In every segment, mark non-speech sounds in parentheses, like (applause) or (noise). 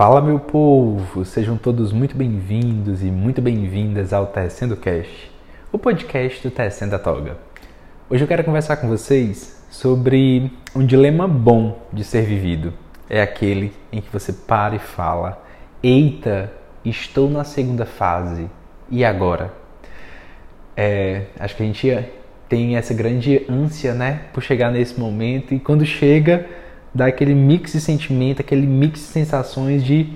Fala meu povo, sejam todos muito bem-vindos e muito bem-vindas ao Tecendo Cast, o podcast do Tecendo a Toga. Hoje eu quero conversar com vocês sobre um dilema bom de ser vivido. É aquele em que você para e fala: Eita, estou na segunda fase, e agora? É, acho que a gente tem essa grande ânsia, né, por chegar nesse momento, e quando chega dá aquele mix de sentimento, aquele mix de sensações de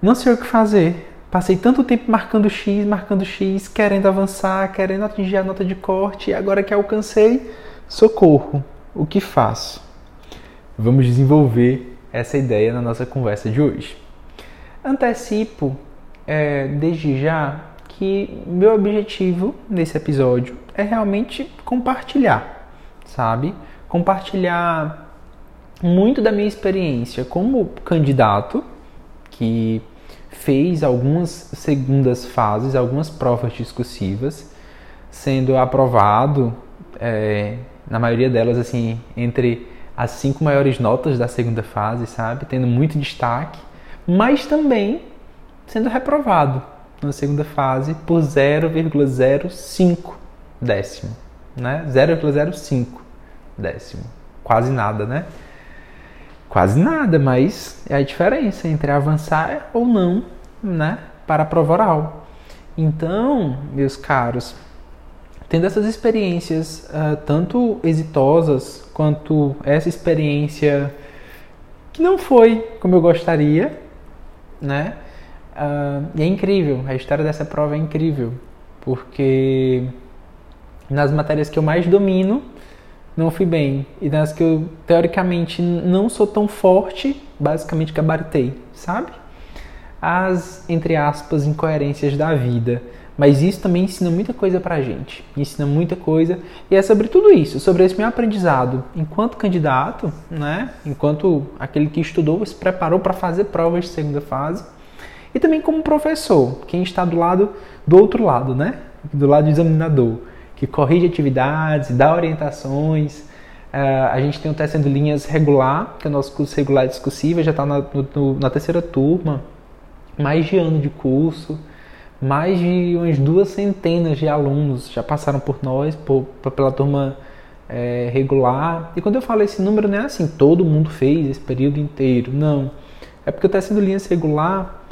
não sei o que fazer. Passei tanto tempo marcando X, marcando X, querendo avançar, querendo atingir a nota de corte, e agora que alcancei, socorro. O que faço? Vamos desenvolver essa ideia na nossa conversa de hoje. Antecipo é, desde já que meu objetivo nesse episódio é realmente compartilhar, sabe? Compartilhar muito da minha experiência como candidato, que fez algumas segundas fases, algumas provas discursivas, sendo aprovado, é, na maioria delas, assim, entre as cinco maiores notas da segunda fase, sabe? Tendo muito destaque, mas também sendo reprovado na segunda fase por 0,05 décimo, né? 0,05 décimo. Quase nada, né? Quase nada, mas é a diferença entre avançar ou não, né, para a prova oral. Então, meus caros, tendo essas experiências uh, tanto exitosas quanto essa experiência que não foi como eu gostaria, né? Uh, e é incrível, a história dessa prova é incrível, porque nas matérias que eu mais domino, não fui bem. E nas que eu, teoricamente, não sou tão forte, basicamente gabaritei, sabe? As, entre aspas, incoerências da vida. Mas isso também ensina muita coisa pra gente. Ensina muita coisa. E é sobre tudo isso, sobre esse meu aprendizado enquanto candidato, né? Enquanto aquele que estudou, se preparou para fazer provas de segunda fase. E também como professor, quem está do lado do outro lado, né? Do lado do examinador que corrige atividades, dá orientações. Uh, a gente tem o Tecendo Linhas regular, que é o nosso curso regular discursivo, já está na, na terceira turma, mais de ano de curso, mais de umas duas centenas de alunos já passaram por nós, por pela turma é, regular. E quando eu falo esse número, não é assim, todo mundo fez esse período inteiro, não. É porque o Tecendo Linhas regular,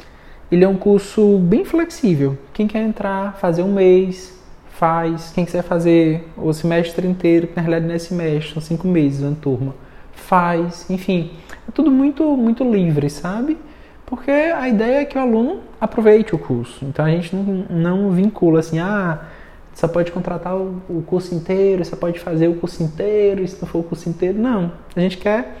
ele é um curso bem flexível. Quem quer entrar, fazer um mês, faz. Quem quiser fazer o semestre inteiro, que na realidade não é semestre, são cinco meses uma turma, faz. Enfim, é tudo muito, muito livre, sabe? Porque a ideia é que o aluno aproveite o curso. Então a gente não, não vincula assim, ah, só pode contratar o, o curso inteiro, só pode fazer o curso inteiro, se não for o curso inteiro. Não. A gente quer,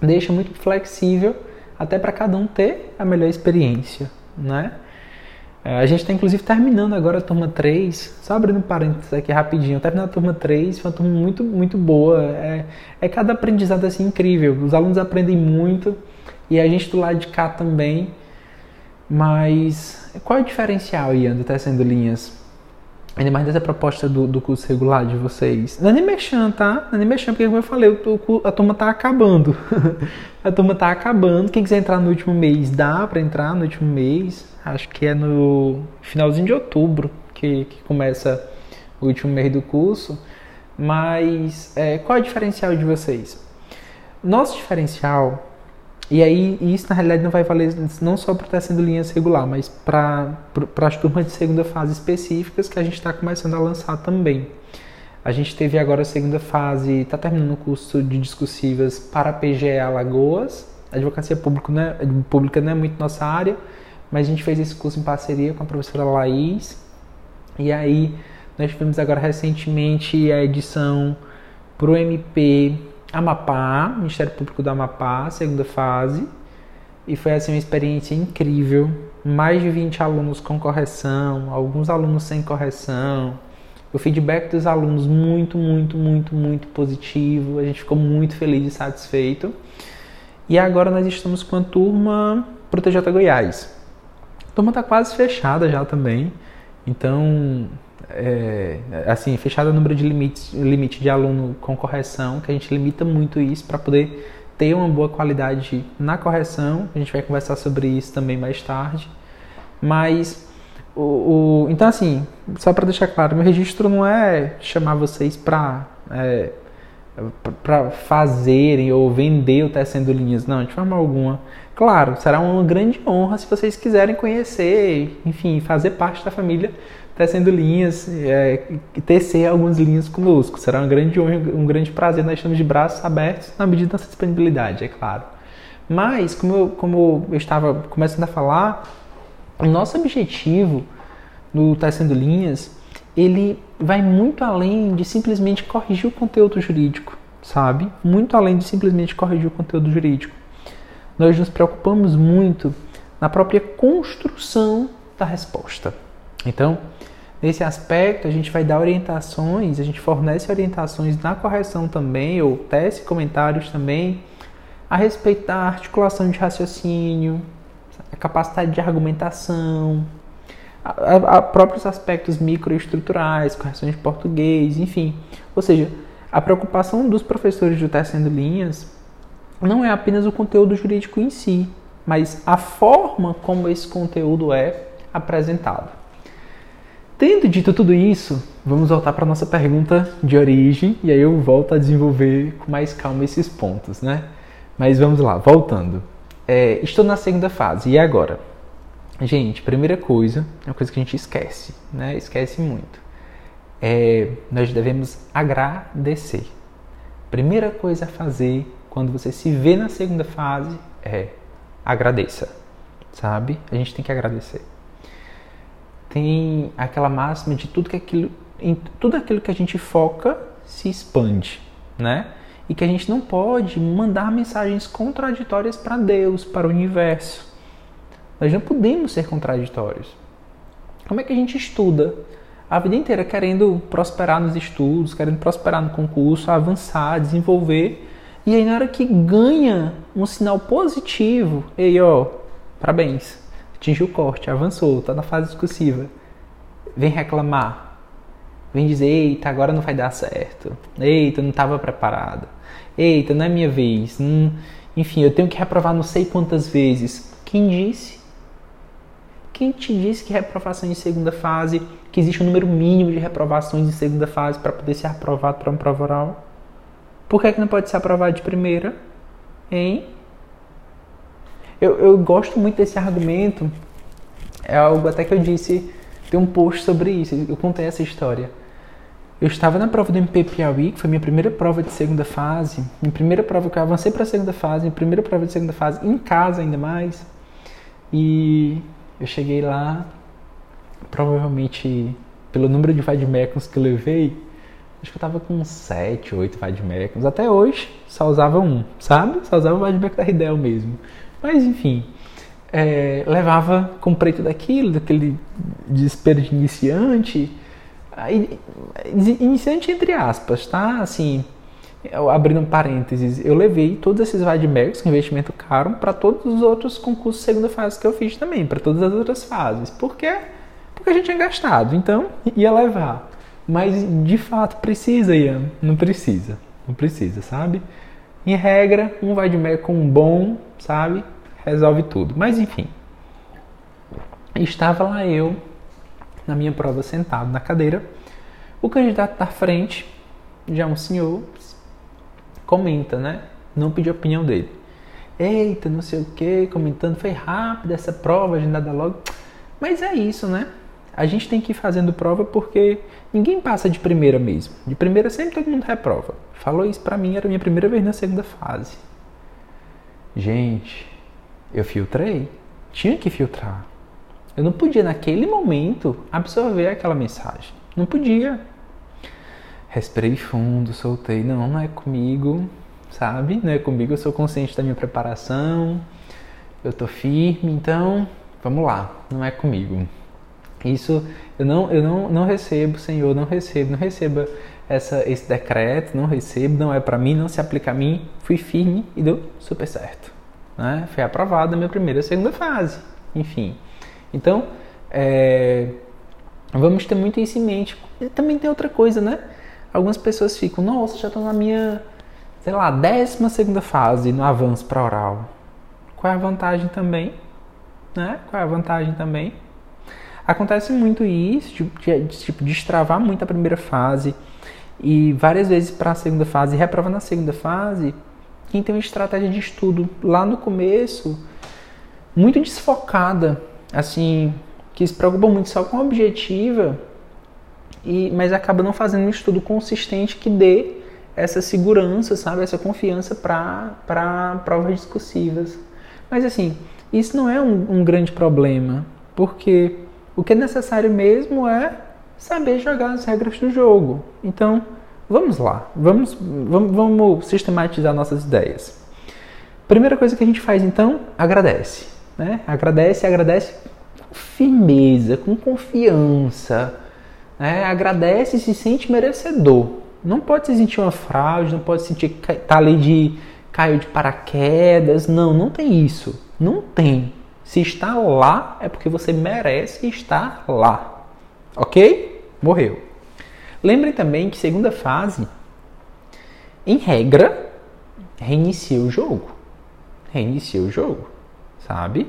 deixa muito flexível até para cada um ter a melhor experiência, né? É, a gente está inclusive terminando agora a turma 3, só abrindo um parênteses aqui rapidinho, terminando a turma 3, foi uma turma muito, muito boa, é, é cada aprendizado assim incrível, os alunos aprendem muito e a gente do lado de cá também, mas qual é o diferencial, Ian, do Tecendo Linhas? Ainda mais dessa proposta do, do curso regular de vocês. Não é nem mexendo, tá? Não é nem mexendo, porque como eu falei, o, a turma tá acabando. (laughs) a turma tá acabando. Quem quiser entrar no último mês, dá para entrar no último mês. Acho que é no finalzinho de outubro que, que começa o último mês do curso. Mas é, qual é o diferencial de vocês? Nosso diferencial e aí, isso na realidade não vai valer não só para estar sendo linhas regular, mas para as turmas de segunda fase específicas que a gente está começando a lançar também. A gente teve agora a segunda fase, está terminando o curso de discursivas para PGE Alagoas. Advocacia pública, né, pública não é muito nossa área, mas a gente fez esse curso em parceria com a professora Laís. E aí, nós tivemos agora recentemente a edição para o MP Amapá, Ministério Público do Amapá, segunda fase. E foi assim uma experiência incrível. Mais de 20 alunos com correção, alguns alunos sem correção. O feedback dos alunos muito, muito, muito, muito positivo. A gente ficou muito feliz e satisfeito. E agora nós estamos com a turma para o TJ Goiás. A turma está quase fechada já também. Então, é, assim, fechado o número de limites, limite de aluno com correção, que a gente limita muito isso para poder ter uma boa qualidade na correção. A gente vai conversar sobre isso também mais tarde. Mas o, o então assim, só para deixar claro, meu registro não é chamar vocês para é, para fazerem ou vender o Tecendo Linhas, não, de forma alguma. Claro, será uma grande honra se vocês quiserem conhecer, enfim, fazer parte da família Tecendo Linhas, é, tecer algumas linhas conosco. Será uma grande honra, um grande prazer. Nós estamos de braços abertos na medida da disponibilidade, é claro. Mas, como eu, como eu estava começando a falar, o nosso objetivo no Tecendo Linhas ele vai muito além de simplesmente corrigir o conteúdo jurídico, sabe? Muito além de simplesmente corrigir o conteúdo jurídico. Nós nos preocupamos muito na própria construção da resposta. Então, nesse aspecto, a gente vai dar orientações, a gente fornece orientações na correção também, ou tece comentários também, a respeito da articulação de raciocínio, a capacidade de argumentação, a, a próprios aspectos microestruturais, correções de português, enfim. Ou seja, a preocupação dos professores de tecendo linhas não é apenas o conteúdo jurídico em si, mas a forma como esse conteúdo é apresentado. Tendo dito tudo isso, vamos voltar para nossa pergunta de origem e aí eu volto a desenvolver com mais calma esses pontos, né? Mas vamos lá, voltando. É, estou na segunda fase, e agora? Gente, primeira coisa, é uma coisa que a gente esquece, né? Esquece muito. É, nós devemos agradecer. Primeira coisa a fazer quando você se vê na segunda fase é agradeça, sabe? A gente tem que agradecer. Tem aquela máxima de tudo que aquilo, em tudo aquilo que a gente foca se expande, né? E que a gente não pode mandar mensagens contraditórias para Deus, para o universo nós não podemos ser contraditórios. Como é que a gente estuda a vida inteira querendo prosperar nos estudos, querendo prosperar no concurso, avançar, desenvolver, e aí na hora que ganha um sinal positivo, ei ó, parabéns, atingiu o corte, avançou, está na fase discursiva, vem reclamar, vem dizer, eita, agora não vai dar certo, eita, não estava preparado, eita, não é minha vez, hum, enfim, eu tenho que reprovar não sei quantas vezes. Quem disse? Quem te disse que reprovação em segunda fase, que existe um número mínimo de reprovações em segunda fase para poder ser aprovado para uma prova oral? Por que, é que não pode ser aprovado de primeira? Hein? Eu, eu gosto muito desse argumento. É algo até que eu disse, tem um post sobre isso, eu contei essa história. Eu estava na prova do MP Piauí, que foi minha primeira prova de segunda fase, minha primeira prova que eu avancei para a segunda fase, minha primeira prova de segunda fase, em casa ainda mais. E eu cheguei lá, provavelmente pelo número de vademecums que eu levei, acho que eu tava com 7, 8 vademecums. Até hoje só usava um, sabe? Só usava o vademecum da Ridel mesmo. Mas enfim, é, levava com preto daquilo, daquele desespero de iniciante. Iniciante entre aspas, tá? Assim, abrindo um parênteses, eu levei todos esses Vadmegs com investimento caro para todos os outros concursos segunda fase que eu fiz também, para todas as outras fases. Por quê? Porque a gente tinha gastado, então ia levar. Mas de fato precisa, Ian? Não precisa. Não precisa, sabe? Em regra, um Vadmeg com um bom, sabe? Resolve tudo. Mas enfim. Estava lá eu, na minha prova, sentado na cadeira. O candidato da frente, já um senhor, comenta, né? Não pediu a opinião dele. Eita, não sei o que, comentando, foi rápido essa prova, agendada logo. Mas é isso, né? A gente tem que ir fazendo prova porque ninguém passa de primeira mesmo. De primeira sempre todo mundo reprova. Falou isso pra mim, era a minha primeira vez na segunda fase. Gente, eu filtrei. Tinha que filtrar. Eu não podia, naquele momento, absorver aquela mensagem. Não podia. Respirei fundo, soltei. Não, não é comigo, sabe? Não é comigo, eu sou consciente da minha preparação, eu tô firme, então vamos lá, não é comigo. Isso eu não, eu não, não recebo, Senhor, não recebo, não receba essa, esse decreto, não recebo, não é para mim, não se aplica a mim. Fui firme e deu super certo. Né? Foi aprovada a minha primeira e segunda fase, enfim. Então, é, vamos ter muito isso em mente. E também tem outra coisa, né? algumas pessoas ficam, nossa, já estou na minha sei lá, décima segunda fase no avanço para oral. Qual é a vantagem também? Né? Qual é a vantagem também? Acontece muito isso, de, tipo, destravar muito a primeira fase e várias vezes para a segunda fase, reprova na segunda fase. Quem tem uma estratégia de estudo lá no começo, muito desfocada, assim, que se preocupa muito só com a objetiva, e, mas acaba não fazendo um estudo consistente que dê essa segurança, sabe, essa confiança para provas discursivas. Mas assim, isso não é um, um grande problema, porque o que é necessário mesmo é saber jogar as regras do jogo. Então, vamos lá, vamos, vamos, vamos sistematizar nossas ideias. Primeira coisa que a gente faz então, agradece. Né? Agradece, agradece com firmeza, com confiança. Né? Agradece e se sente merecedor. Não pode se sentir uma fraude, não pode sentir que tá ali de caiu de paraquedas. Não, não tem isso. Não tem. Se está lá, é porque você merece estar lá. Ok? Morreu. Lembrem também que segunda fase, em regra, reinicia o jogo. Reinicia o jogo, sabe?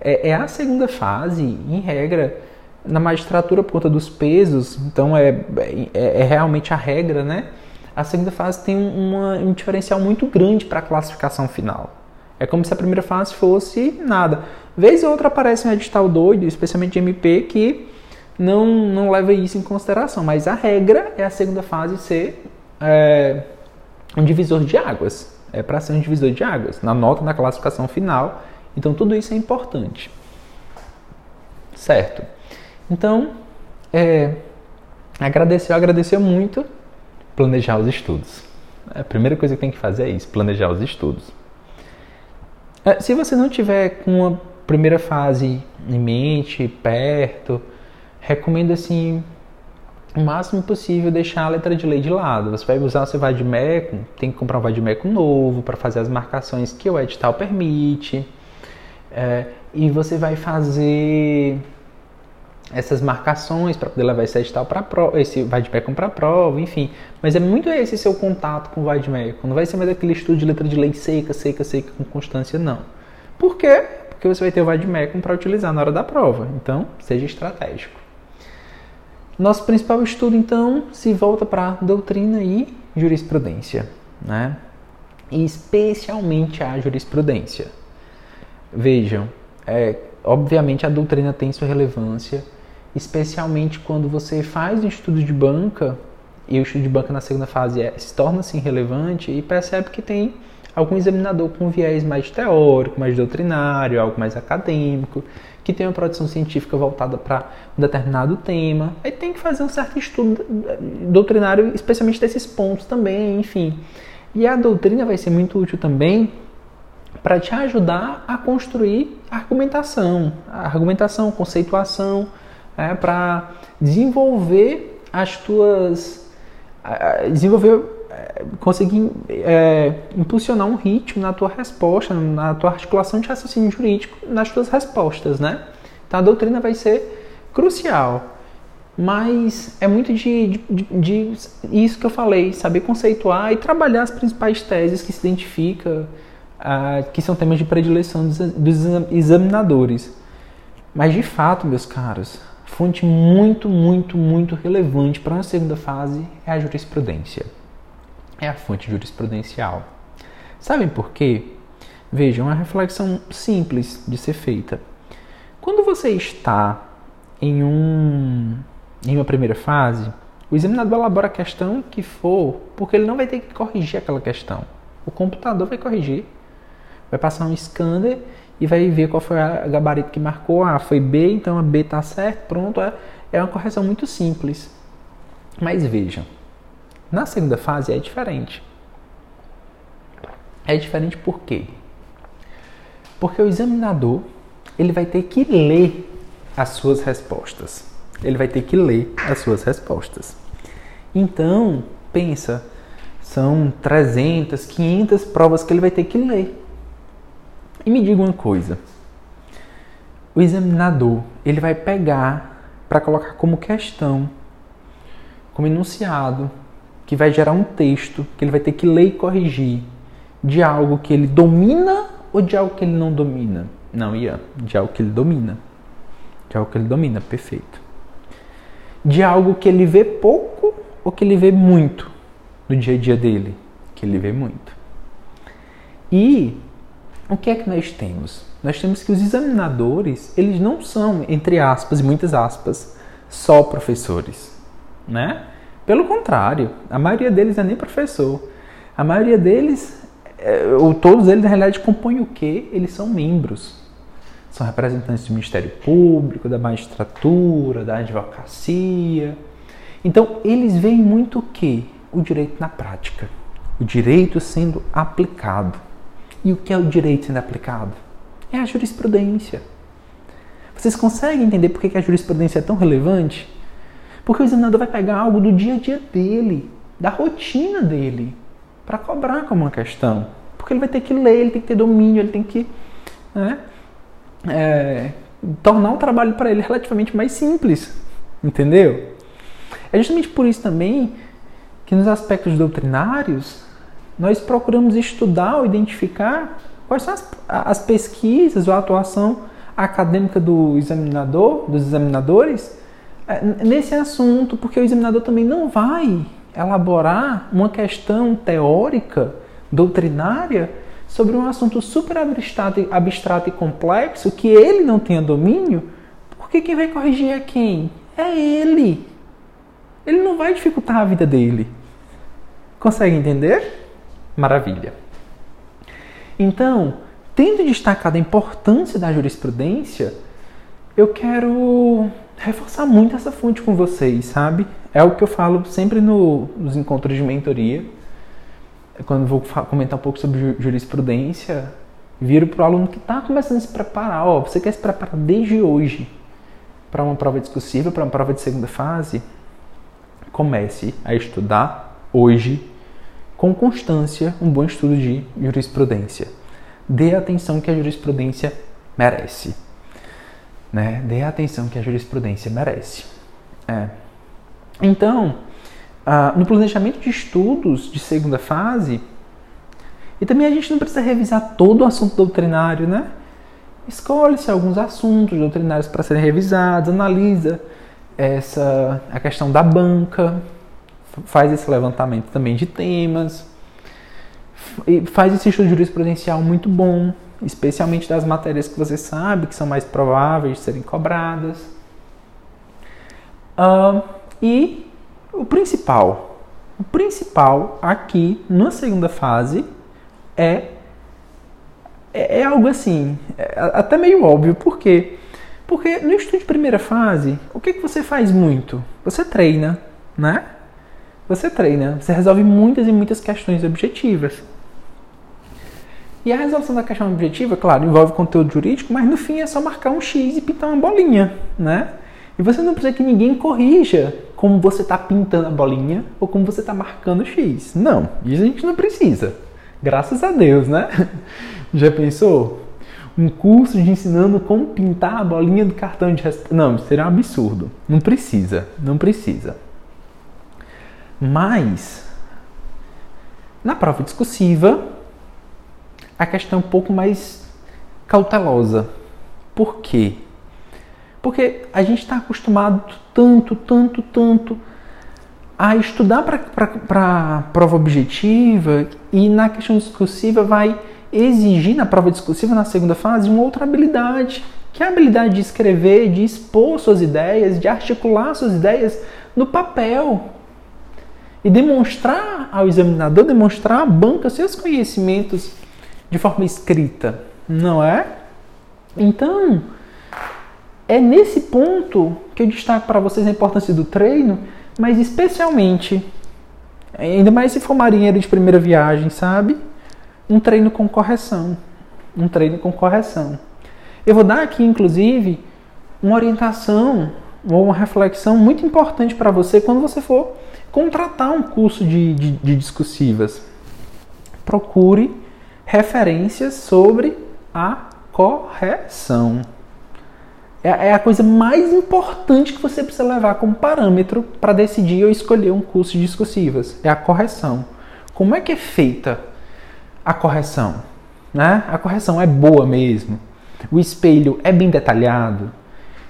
É, é a segunda fase, em regra, na magistratura por conta dos pesos, então é, é, é realmente a regra, né? A segunda fase tem uma, um diferencial muito grande para a classificação final. É como se a primeira fase fosse nada. Vez ou outra aparece um edital doido, especialmente de MP, que não, não leva isso em consideração. Mas a regra é a segunda fase ser é, um divisor de águas. É para ser um divisor de águas, na nota, na classificação final. Então tudo isso é importante. Certo. Então, é, agradeceu, agradeceu muito, planejar os estudos. A primeira coisa que tem que fazer é isso, planejar os estudos. É, se você não tiver com a primeira fase em mente, perto, recomendo assim o máximo possível deixar a letra de lei de lado. Você vai usar o seu vademecum, tem que comprar um vademecum novo para fazer as marcações que o edital permite. É, e você vai fazer essas marcações para poder levar esse edital para prova, esse vademecum para prova, enfim. Mas é muito esse seu contato com o vademecum. Não vai ser mais aquele estudo de letra de lei seca, seca, seca com constância, não. Por quê? Porque você vai ter o vademecum para utilizar na hora da prova. Então, seja estratégico. Nosso principal estudo, então, se volta para doutrina e jurisprudência, né? E especialmente a jurisprudência. Vejam, é, obviamente a doutrina tem sua relevância, especialmente quando você faz um estudo de banca e o estudo de banca na segunda fase é, se torna assim relevante e percebe que tem algum examinador com viés mais teórico, mais doutrinário, algo mais acadêmico, que tem uma produção científica voltada para um determinado tema. Aí tem que fazer um certo estudo doutrinário, especialmente desses pontos também, enfim. E a doutrina vai ser muito útil também para te ajudar a construir argumentação, argumentação, conceituação, é, para desenvolver as tuas, desenvolver, conseguir é, impulsionar um ritmo na tua resposta, na tua articulação de raciocínio jurídico, nas tuas respostas, né? Então a doutrina vai ser crucial, mas é muito de, de, de, isso que eu falei, saber conceituar e trabalhar as principais teses que se identifica, uh, que são temas de predileção dos, dos examinadores. Mas de fato, meus caros, fonte muito, muito, muito relevante para uma segunda fase é a jurisprudência. É a fonte jurisprudencial. Sabem por quê? Vejam, uma reflexão simples de ser feita. Quando você está em, um, em uma primeira fase, o examinador elabora a questão que for, porque ele não vai ter que corrigir aquela questão. O computador vai corrigir, vai passar um scanner e vai ver qual foi a gabarito que marcou. Ah, foi B, então a B está certo, pronto. É, é uma correção muito simples. Mas vejam, na segunda fase é diferente. É diferente por quê? Porque o examinador ele vai ter que ler as suas respostas. Ele vai ter que ler as suas respostas. Então, pensa, são 300, 500 provas que ele vai ter que ler. E me diga uma coisa. O examinador, ele vai pegar para colocar como questão, como enunciado, que vai gerar um texto que ele vai ter que ler e corrigir de algo que ele domina ou de algo que ele não domina? Não, Ian, de algo que ele domina. De algo que ele domina, perfeito. De algo que ele vê pouco ou que ele vê muito no dia a dia dele? Que ele vê muito. E o que é que nós temos? Nós temos que os examinadores, eles não são, entre aspas e muitas aspas, só professores, né? Pelo contrário, a maioria deles é nem professor. A maioria deles, é, ou todos eles, na realidade, compõem o quê? Eles são membros. São representantes do Ministério Público, da magistratura, da advocacia. Então, eles veem muito o quê? O direito na prática. O direito sendo aplicado. E o que é o direito sendo aplicado? É a jurisprudência. Vocês conseguem entender por que a jurisprudência é tão relevante? Porque o examinador vai pegar algo do dia a dia dele, da rotina dele, para cobrar como uma questão. Porque ele vai ter que ler, ele tem que ter domínio, ele tem que né, é, tornar o trabalho para ele relativamente mais simples. Entendeu? É justamente por isso também que nos aspectos doutrinários nós procuramos estudar ou identificar quais são as, as pesquisas ou a atuação acadêmica do examinador, dos examinadores, nesse assunto, porque o examinador também não vai elaborar uma questão teórica, doutrinária, sobre um assunto super abstrato, abstrato e complexo que ele não tenha domínio, porque quem vai corrigir é quem? É ele. Ele não vai dificultar a vida dele. Consegue entender? Maravilha. Então, tendo destacado a importância da jurisprudência, eu quero reforçar muito essa fonte com vocês, sabe? É o que eu falo sempre no, nos encontros de mentoria. Quando vou comentar um pouco sobre jurisprudência, viro para o aluno que está começando a se preparar. Ó, você quer se preparar desde hoje para uma prova discursiva, para uma prova de segunda fase? Comece a estudar hoje, com constância, um bom estudo de jurisprudência. Dê a atenção que a jurisprudência merece né, dê a atenção que a jurisprudência merece. É. Então, no planejamento de estudos de segunda fase, e também a gente não precisa revisar todo o assunto doutrinário, né? Escolhe-se alguns assuntos doutrinários para serem revisados, analisa essa a questão da banca, faz esse levantamento também de temas, faz esse estudo jurisprudencial muito bom, especialmente das matérias que você sabe que são mais prováveis de serem cobradas. Uh, e o principal, o principal aqui na segunda fase é é, é algo assim, é até meio óbvio, por quê? Porque no estudo de primeira fase, o que, que você faz muito? Você treina, né? Você treina, você resolve muitas e muitas questões objetivas. E a resolução da questão objetiva, claro, envolve conteúdo jurídico, mas no fim é só marcar um X e pintar uma bolinha, né? E você não precisa que ninguém corrija como você está pintando a bolinha ou como você está marcando o X. Não, isso a gente não precisa. Graças a Deus, né? (laughs) Já pensou? Um curso de ensinando como pintar a bolinha do cartão de Não, isso seria um absurdo. Não precisa, não precisa. Mas, na prova discursiva, a questão é um pouco mais cautelosa. Por quê? Porque a gente está acostumado tanto, tanto, tanto a estudar para prova objetiva e na questão discursiva vai exigir na prova discursiva, na segunda fase, uma outra habilidade, que é a habilidade de escrever, de expor suas ideias, de articular suas ideias no papel e demonstrar ao examinador, demonstrar à banca seus conhecimentos de forma escrita, não é? Então, é nesse ponto que eu destaco para vocês a importância do treino, mas especialmente, ainda mais se for marinheiro de primeira viagem, sabe? Um treino com correção. Um treino com correção. Eu vou dar aqui, inclusive, uma orientação ou uma reflexão muito importante para você quando você for contratar um curso de, de, de discursivas. Procure referências sobre a correção. é, é a coisa mais importante que você precisa levar como parâmetro para decidir ou escolher um curso de discursivas. É a correção. Como é que é feita a correção? Né? A correção é boa mesmo? O espelho é bem detalhado?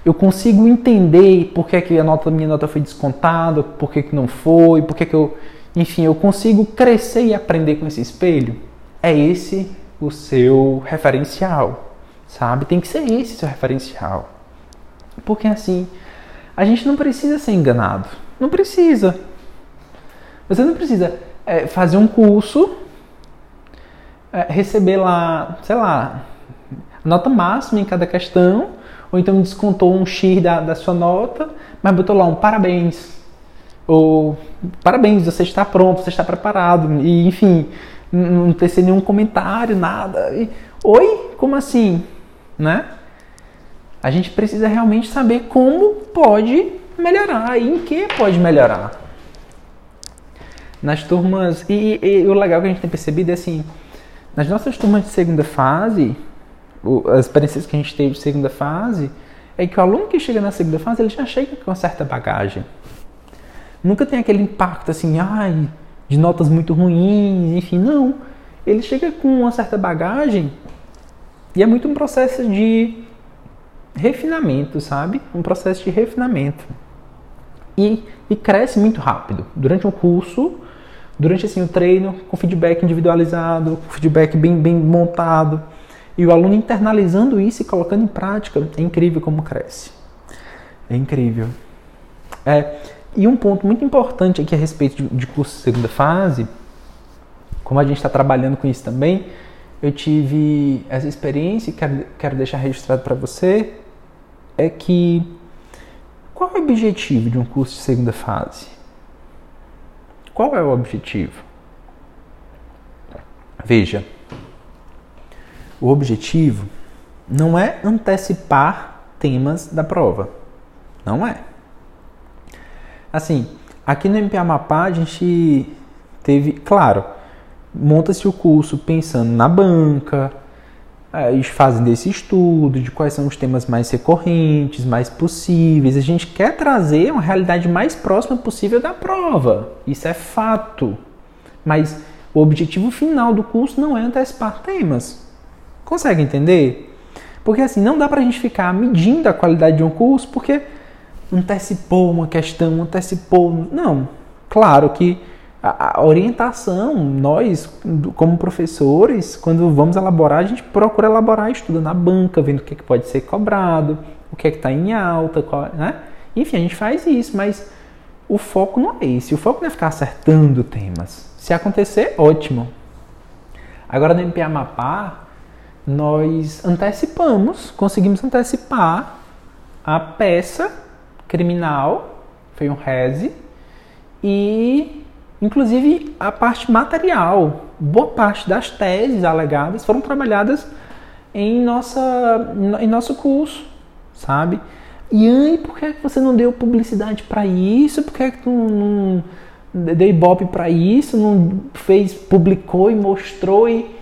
Eu consigo entender por que, que a nota, minha nota foi descontada, por que, que não foi, por que, que eu. Enfim, eu consigo crescer e aprender com esse espelho? É esse o seu referencial, sabe? Tem que ser esse o seu referencial. Porque assim, a gente não precisa ser enganado. Não precisa. Você não precisa é, fazer um curso, é, receber lá, sei lá, nota máxima em cada questão, ou então descontou um X da, da sua nota, mas botou lá um parabéns. Ou parabéns, você está pronto, você está preparado. E enfim, não ter nenhum comentário, nada. E, Oi? Como assim? Né? A gente precisa realmente saber como pode melhorar e em que pode melhorar. Nas turmas. E, e, e o legal que a gente tem percebido é assim: nas nossas turmas de segunda fase, as experiências que a gente teve de segunda fase, é que o aluno que chega na segunda fase ele já chega com uma certa bagagem. Nunca tem aquele impacto assim, ai, de notas muito ruins, enfim, não. Ele chega com uma certa bagagem e é muito um processo de refinamento, sabe? Um processo de refinamento. E, e cresce muito rápido. Durante um curso, durante assim, o treino, com feedback individualizado, com feedback bem, bem montado, e o aluno internalizando isso e colocando em prática, é incrível como cresce. É incrível. É, e um ponto muito importante aqui a respeito de, de curso de segunda fase, como a gente está trabalhando com isso também, eu tive essa experiência e quero, quero deixar registrado para você, é que qual é o objetivo de um curso de segunda fase? Qual é o objetivo? Veja, o objetivo não é antecipar temas da prova. Não é. Assim, aqui no MP Amapá a gente teve, claro, monta-se o curso pensando na banca, eles fazem desse estudo de quais são os temas mais recorrentes, mais possíveis. A gente quer trazer uma realidade mais próxima possível da prova. Isso é fato. Mas o objetivo final do curso não é antecipar temas. Consegue entender? Porque assim, não dá pra gente ficar medindo a qualidade de um curso porque antecipou uma questão, antecipou. Não. Claro que a, orientação, nós, como professores, quando vamos elaborar, a gente procura elaborar, estuda na banca, vendo o que, é que pode ser cobrado, o que é que está em alta, qual, né? Enfim, a gente faz isso, mas o foco não é esse. O foco não é ficar acertando temas. Se acontecer, ótimo. Agora no MP Amapá, nós antecipamos, conseguimos antecipar a peça criminal, foi um reze, e Inclusive a parte material, boa parte das teses alegadas foram trabalhadas em, nossa, em nosso curso, sabe? E aí, por que você não deu publicidade para isso? Por que tu não, não deu ibope para isso? Não fez, publicou e mostrou e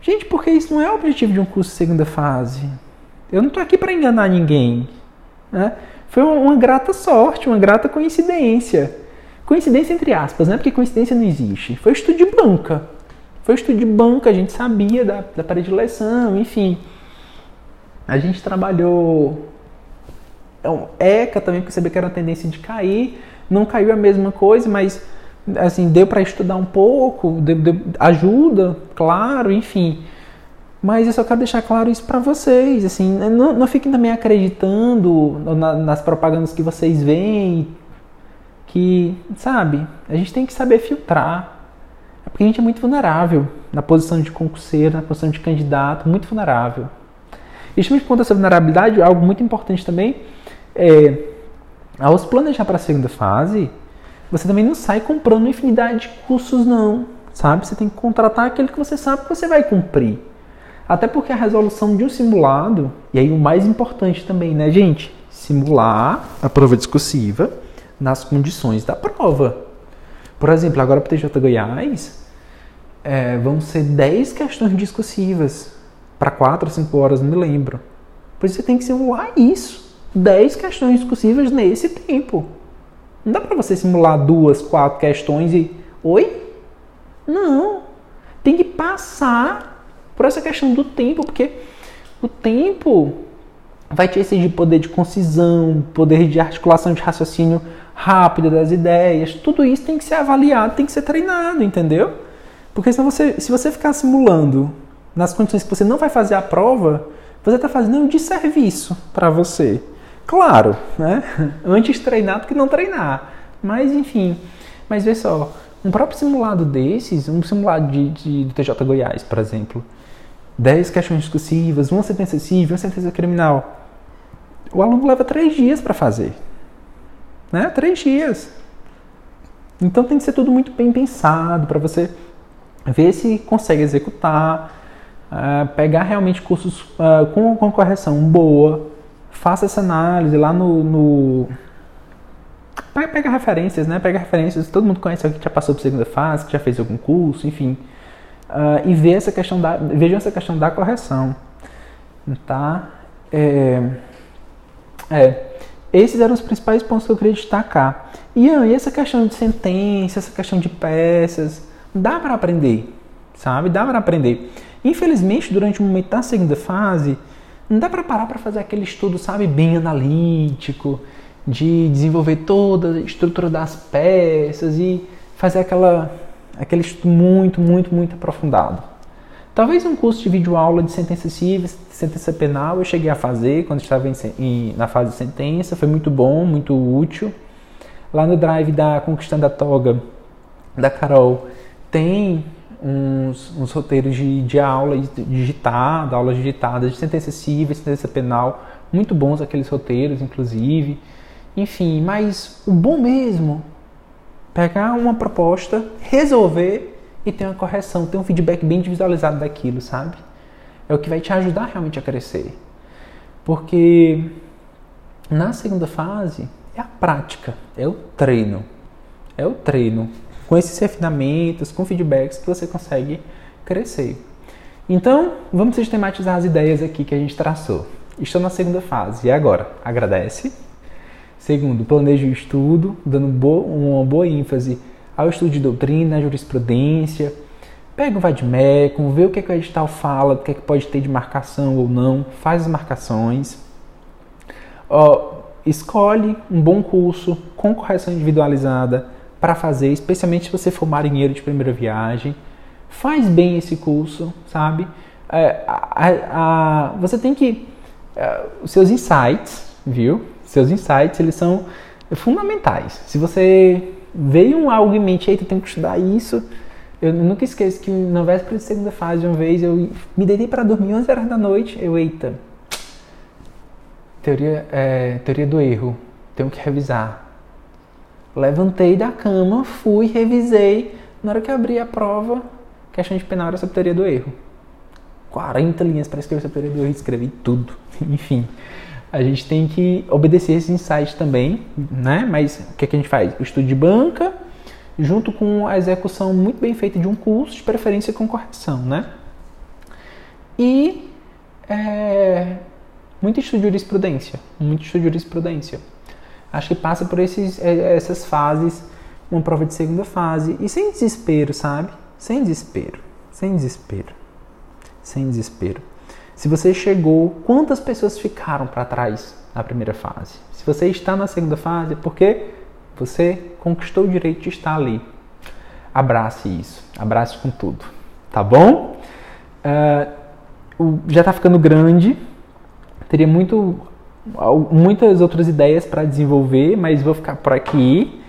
Gente, porque isso não é o objetivo de um curso de segunda fase. Eu não estou aqui para enganar ninguém. Né? Foi uma, grata sorte, uma grata coincidência. Coincidência entre aspas, né? Porque coincidência não existe. Foi estudo de banca. Foi estudo de banca, a gente sabia da, da predileção, enfim. A gente trabalhou então, ECA também, porque sabia que era uma tendência de cair. Não caiu a mesma coisa, mas assim, deu para estudar um pouco, deu, deu, ajuda, claro, enfim. Mas eu só quero deixar claro isso para vocês, assim, não, não fiquem também acreditando na, nas propagandas que vocês veem que, sabe, a gente tem que saber filtrar. É porque a gente é muito vulnerável na posição de concurseiro, na posição de candidato, muito vulnerável. E justamente por conta dessa vulnerabilidade, algo muito importante também é, ao se planejar para a segunda fase, você também não sai comprando infinidade de cursos, não. Sabe? Você tem que contratar aquele que você sabe que você vai cumprir. Até porque a resolução de um simulado, e aí o mais importante também, né, gente? Simular a prova discursiva nas condições da prova. Por exemplo, agora para o TJ Goiás, é, vão ser 10 questões discursivas para 4 ou 5 horas, não me lembro. Por isso você tem que simular isso. 10 questões discursivas nesse tempo. Não dá para você simular duas, quatro questões e. Oi? Não. Tem que passar por essa questão do tempo, porque o tempo vai te exigir poder de concisão, poder de articulação de raciocínio rápido das ideias. Tudo isso tem que ser avaliado, tem que ser treinado, entendeu? Porque se você, se você ficar simulando nas condições que você não vai fazer a prova, você está fazendo um desserviço para você. Claro, né? (laughs) Antes treinar do que não treinar. Mas enfim, mas vê só, um próprio simulado desses, um simulado de, de, do TJ Goiás, por exemplo, 10 questões discursivas, uma sentença civil, uma sentença criminal. O aluno leva três dias para fazer. Né? Três dias. Então tem que ser tudo muito bem pensado para você ver se consegue executar, uh, pegar realmente cursos uh, com, com correção boa, faça essa análise lá no, no pega referências, né? Pega referências, todo mundo conhece alguém que já passou por segunda fase, que já fez algum curso, enfim. Uh, e ver essa questão da, vejam essa questão da correção, tá? É, é, esses eram os principais pontos que eu queria destacar. E, e essa questão de sentença, essa questão de peças, dá para aprender, sabe? Dá para aprender. Infelizmente, durante o momento da segunda fase, não dá para parar para fazer aquele estudo, sabe, bem analítico, de desenvolver toda a estrutura das peças e fazer aquela, aquele estudo muito, muito, muito aprofundado. Talvez um curso de videoaula de sentença civil, sentença penal, eu cheguei a fazer quando estava em, em, na fase de sentença, foi muito bom, muito útil. Lá no drive da Conquistando a Toga, da Carol, tem uns, uns roteiros de, de aula digitada, aulas digitadas de sentença civil, sentença penal, muito bons aqueles roteiros, inclusive. Enfim, mas o bom mesmo, pegar uma proposta, resolver e ter uma correção, ter um feedback bem visualizado daquilo, sabe? É o que vai te ajudar realmente a crescer. Porque na segunda fase é a prática, é o treino. É o treino. Com esses refinamentos, com feedbacks que você consegue crescer. Então, vamos sistematizar as ideias aqui que a gente traçou. Estou na segunda fase. E agora? Agradece Segundo, planeje o estudo, dando uma boa ênfase ao estudo de doutrina, jurisprudência. Pega o vademecum, vê o que, é que o edital fala, o que, é que pode ter de marcação ou não, faz as marcações. escolhe um bom curso com correção individualizada para fazer, especialmente se você for marinheiro de primeira viagem. Faz bem esse curso, sabe? É, a, a, você tem que. É, os seus insights, viu? Seus insights, eles são fundamentais. Se você veio algo em mente, tu tem que estudar isso. Eu nunca esqueço que na véspera de segunda fase, uma vez, eu me deitei para dormir 11 horas da noite. Eu, eita, teoria, é, teoria do erro, tenho que revisar. Levantei da cama, fui, revisei. Na hora que abri a prova, questão de penal era sobre teoria do erro. 40 linhas para escrever sobre teoria do erro, escrevi tudo. (laughs) Enfim, a gente tem que obedecer esses insights também, né? Mas o que, é que a gente faz? O estudo de banca, junto com a execução muito bem feita de um curso, de preferência com correção, né? E é, muito estudo de jurisprudência, muito estudo de jurisprudência. Acho que passa por esses, é, essas fases, uma prova de segunda fase, e sem desespero, sabe? Sem desespero, sem desespero, sem desespero. Se você chegou, quantas pessoas ficaram para trás na primeira fase? Se você está na segunda fase, é porque você conquistou o direito de estar ali. Abrace isso, abrace com tudo, tá bom? Uh, já está ficando grande, teria muito, muitas outras ideias para desenvolver, mas vou ficar por aqui.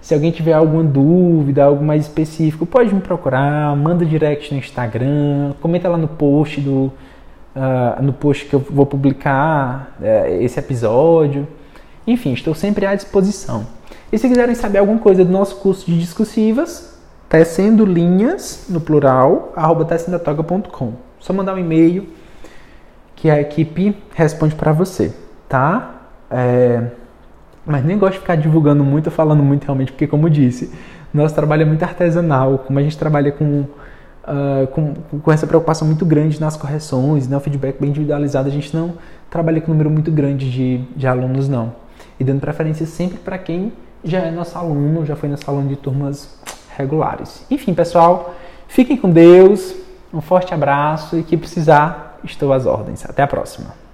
Se alguém tiver alguma dúvida, algo mais específico, pode me procurar, manda direct no Instagram, comenta lá no post do, uh, no post que eu vou publicar uh, esse episódio. Enfim, estou sempre à disposição. E se quiserem saber alguma coisa do nosso curso de discursivas, tecendo linhas, no plural, arroba tecendatoga.com. Só mandar um e-mail que a equipe responde para você, tá? É... Mas nem gosto de ficar divulgando muito, falando muito realmente, porque como disse, nosso trabalho é muito artesanal, como a gente trabalha com uh, com, com essa preocupação muito grande nas correções, né? o feedback bem individualizado, a gente não trabalha com um número muito grande de, de alunos, não. E dando preferência sempre para quem já é nosso aluno, já foi nosso aluno de turmas regulares. Enfim, pessoal, fiquem com Deus, um forte abraço e que precisar, estou às ordens. Até a próxima.